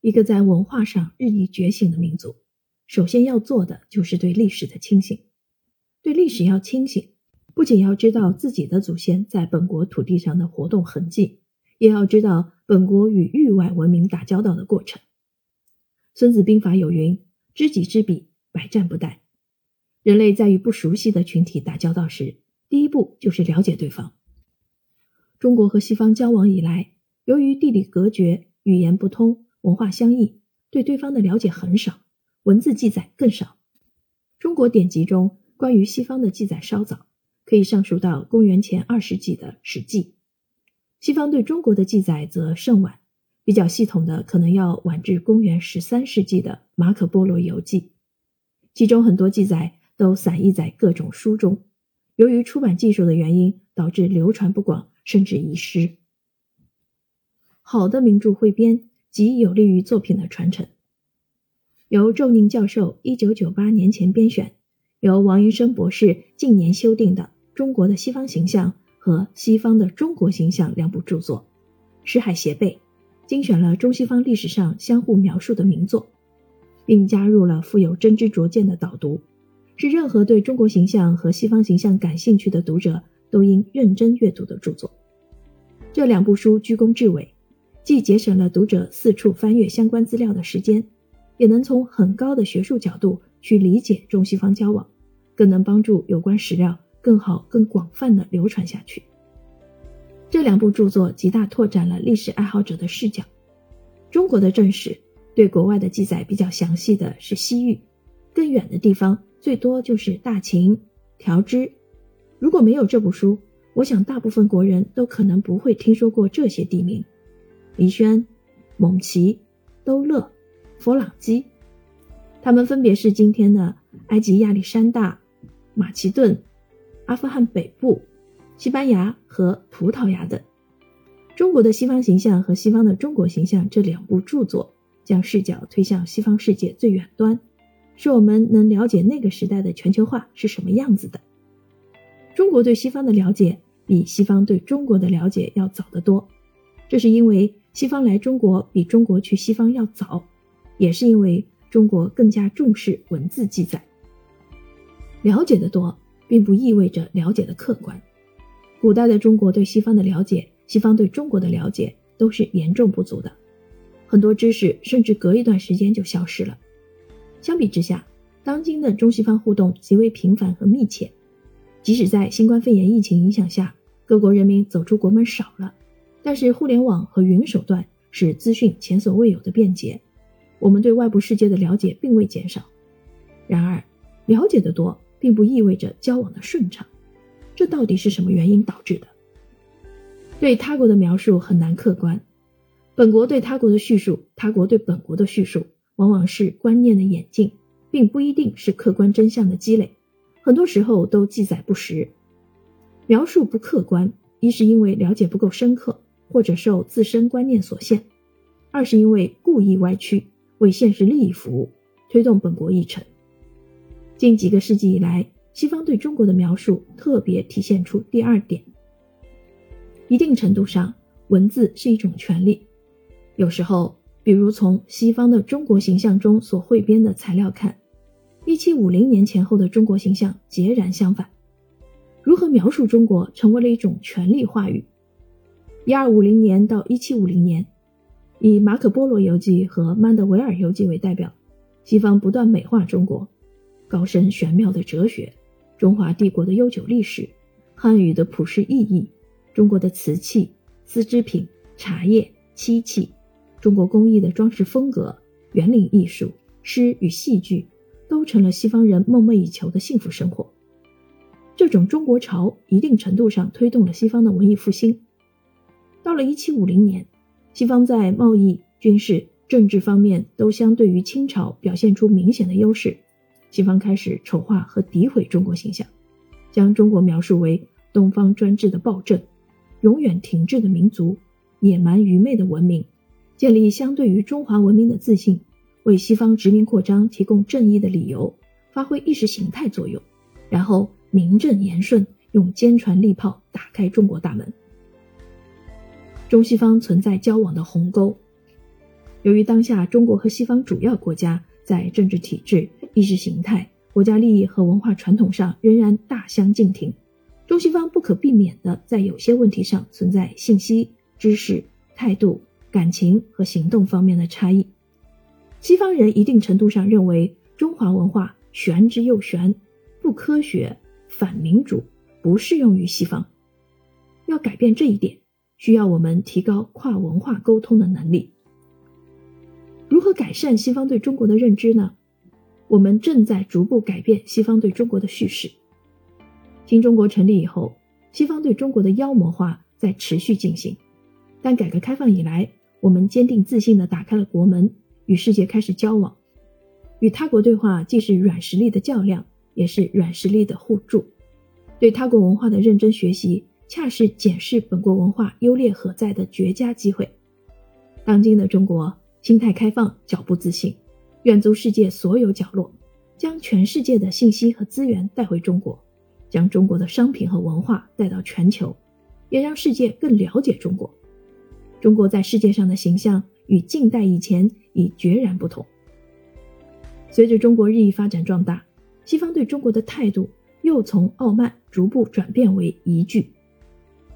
一个在文化上日益觉醒的民族，首先要做的就是对历史的清醒。对历史要清醒，不仅要知道自己的祖先在本国土地上的活动痕迹，也要知道本国与域外文明打交道的过程。《孙子兵法》有云：“知己知彼，百战不殆。”人类在与不熟悉的群体打交道时，第一步就是了解对方。中国和西方交往以来，由于地理隔绝、语言不通。文化相异，对对方的了解很少，文字记载更少。中国典籍中关于西方的记载稍早，可以上溯到公元前二世纪的《史记》。西方对中国的记载则甚晚，比较系统的可能要晚至公元十三世纪的《马可·波罗游记》，其中很多记载都散佚在各种书中，由于出版技术的原因，导致流传不广，甚至遗失。好的名著汇编。极有利于作品的传承。由周宁教授一九九八年前编选，由王云生博士近年修订的《中国的西方形象》和《西方的中国形象》两部著作，石海协备，精选了中西方历史上相互描述的名作，并加入了富有真知灼见的导读，是任何对中国形象和西方形象感兴趣的读者都应认真阅读的著作。这两部书居功至伟。既节省了读者四处翻阅相关资料的时间，也能从很高的学术角度去理解中西方交往，更能帮助有关史料更好、更广泛的流传下去。这两部著作极大拓展了历史爱好者的视角。中国的正史对国外的记载比较详细的是西域，更远的地方最多就是大秦、条支。如果没有这部书，我想大部分国人都可能不会听说过这些地名。黎轩、蒙奇、兜勒、佛朗基，他们分别是今天的埃及亚历山大、马其顿、阿富汗北部、西班牙和葡萄牙等。中国的西方形象和西方的中国形象这两部著作，将视角推向西方世界最远端，使我们能了解那个时代的全球化是什么样子的。中国对西方的了解，比西方对中国的了解要早得多，这是因为。西方来中国比中国去西方要早，也是因为中国更加重视文字记载。了解的多，并不意味着了解的客观。古代的中国对西方的了解，西方对中国的了解都是严重不足的，很多知识甚至隔一段时间就消失了。相比之下，当今的中西方互动极为频繁和密切。即使在新冠肺炎疫情影响下，各国人民走出国门少了。但是，互联网和云手段使资讯前所未有的便捷，我们对外部世界的了解并未减少。然而，了解的多并不意味着交往的顺畅，这到底是什么原因导致的？对他国的描述很难客观，本国对他国的叙述，他国对本国的叙述，往往是观念的演进，并不一定是客观真相的积累，很多时候都记载不实，描述不客观，一是因为了解不够深刻。或者受自身观念所限，二是因为故意歪曲，为现实利益服务，推动本国议程。近几个世纪以来，西方对中国的描述特别体现出第二点：一定程度上，文字是一种权利。有时候，比如从西方的中国形象中所汇编的材料看，一七五零年前后的中国形象截然相反。如何描述中国，成为了一种权力话语。一二五零年到一七五零年，以马可·波罗游记和曼德维尔游记为代表，西方不断美化中国，高深玄妙的哲学，中华帝国的悠久历史，汉语的普世意义，中国的瓷器、丝织品、茶叶、漆器，中国工艺的装饰风格，园林艺术，诗与戏剧，都成了西方人梦寐以求的幸福生活。这种中国潮一定程度上推动了西方的文艺复兴。到了一七五零年，西方在贸易、军事、政治方面都相对于清朝表现出明显的优势。西方开始丑化和诋毁中国形象，将中国描述为东方专制的暴政、永远停滞的民族、野蛮愚昧的文明，建立相对于中华文明的自信，为西方殖民扩张提供正义的理由，发挥意识形态作用，然后名正言顺用坚船利炮打开中国大门。中西方存在交往的鸿沟。由于当下中国和西方主要国家在政治体制、意识形态、国家利益和文化传统上仍然大相径庭，中西方不可避免的在有些问题上存在信息、知识、态度、感情和行动方面的差异。西方人一定程度上认为中华文化玄之又玄，不科学、反民主，不适用于西方。要改变这一点，需要我们提高跨文化沟通的能力。如何改善西方对中国的认知呢？我们正在逐步改变西方对中国的叙事。新中国成立以后，西方对中国的妖魔化在持续进行。但改革开放以来，我们坚定自信地打开了国门，与世界开始交往。与他国对话，既是软实力的较量，也是软实力的互助。对他国文化的认真学习，恰是检视本国文化优劣何在的绝佳机会。当今的中国。心态开放，脚步自信，远足世界所有角落，将全世界的信息和资源带回中国，将中国的商品和文化带到全球，也让世界更了解中国。中国在世界上的形象与近代以前已决然不同。随着中国日益发展壮大，西方对中国的态度又从傲慢逐步转变为疑惧，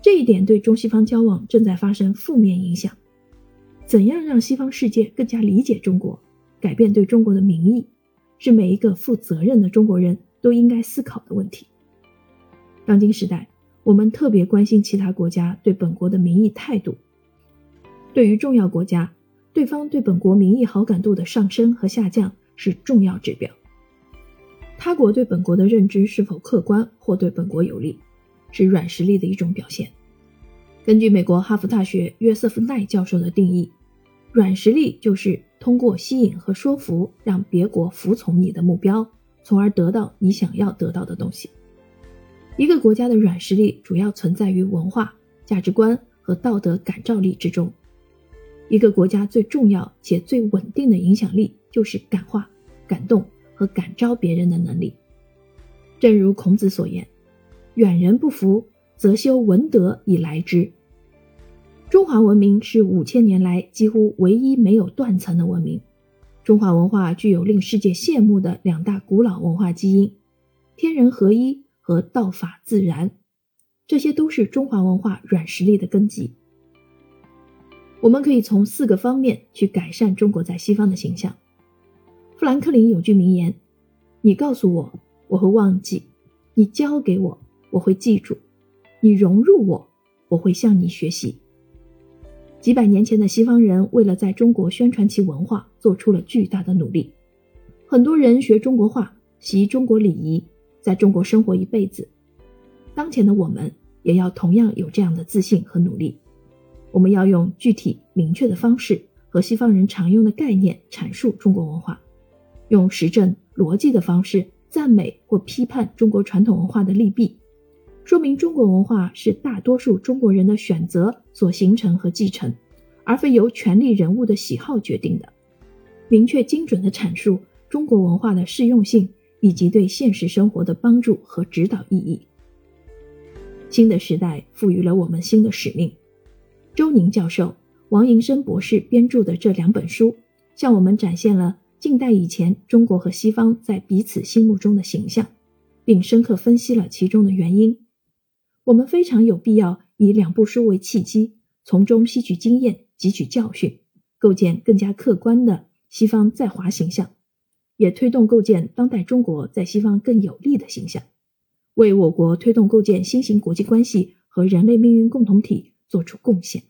这一点对中西方交往正在发生负面影响。怎样让西方世界更加理解中国，改变对中国的民意，是每一个负责任的中国人都应该思考的问题。当今时代，我们特别关心其他国家对本国的民意态度。对于重要国家，对方对本国民意好感度的上升和下降是重要指标。他国对本国的认知是否客观或对本国有利，是软实力的一种表现。根据美国哈佛大学约瑟夫奈教授的定义，软实力就是通过吸引和说服，让别国服从你的目标，从而得到你想要得到的东西。一个国家的软实力主要存在于文化、价值观和道德感召力之中。一个国家最重要且最稳定的影响力就是感化、感动和感召别人的能力。正如孔子所言：“远人不服。”则修文德以来之。中华文明是五千年来几乎唯一没有断层的文明。中华文化具有令世界羡慕的两大古老文化基因：天人合一和道法自然。这些都是中华文化软实力的根基。我们可以从四个方面去改善中国在西方的形象。富兰克林有句名言：“你告诉我，我会忘记；你教给我，我会记住。”你融入我，我会向你学习。几百年前的西方人为了在中国宣传其文化，做出了巨大的努力。很多人学中国话，习中国礼仪，在中国生活一辈子。当前的我们也要同样有这样的自信和努力。我们要用具体明确的方式和西方人常用的概念阐述中国文化，用实证逻辑的方式赞美或批判中国传统文化的利弊。说明中国文化是大多数中国人的选择所形成和继承，而非由权力人物的喜好决定的。明确精准的阐述中国文化的适用性以及对现实生活的帮助和指导意义。新的时代赋予了我们新的使命。周宁教授、王银生博士编著的这两本书，向我们展现了近代以前中国和西方在彼此心目中的形象，并深刻分析了其中的原因。我们非常有必要以两部书为契机，从中吸取经验、汲取教训，构建更加客观的西方在华形象，也推动构建当代中国在西方更有利的形象，为我国推动构建新型国际关系和人类命运共同体做出贡献。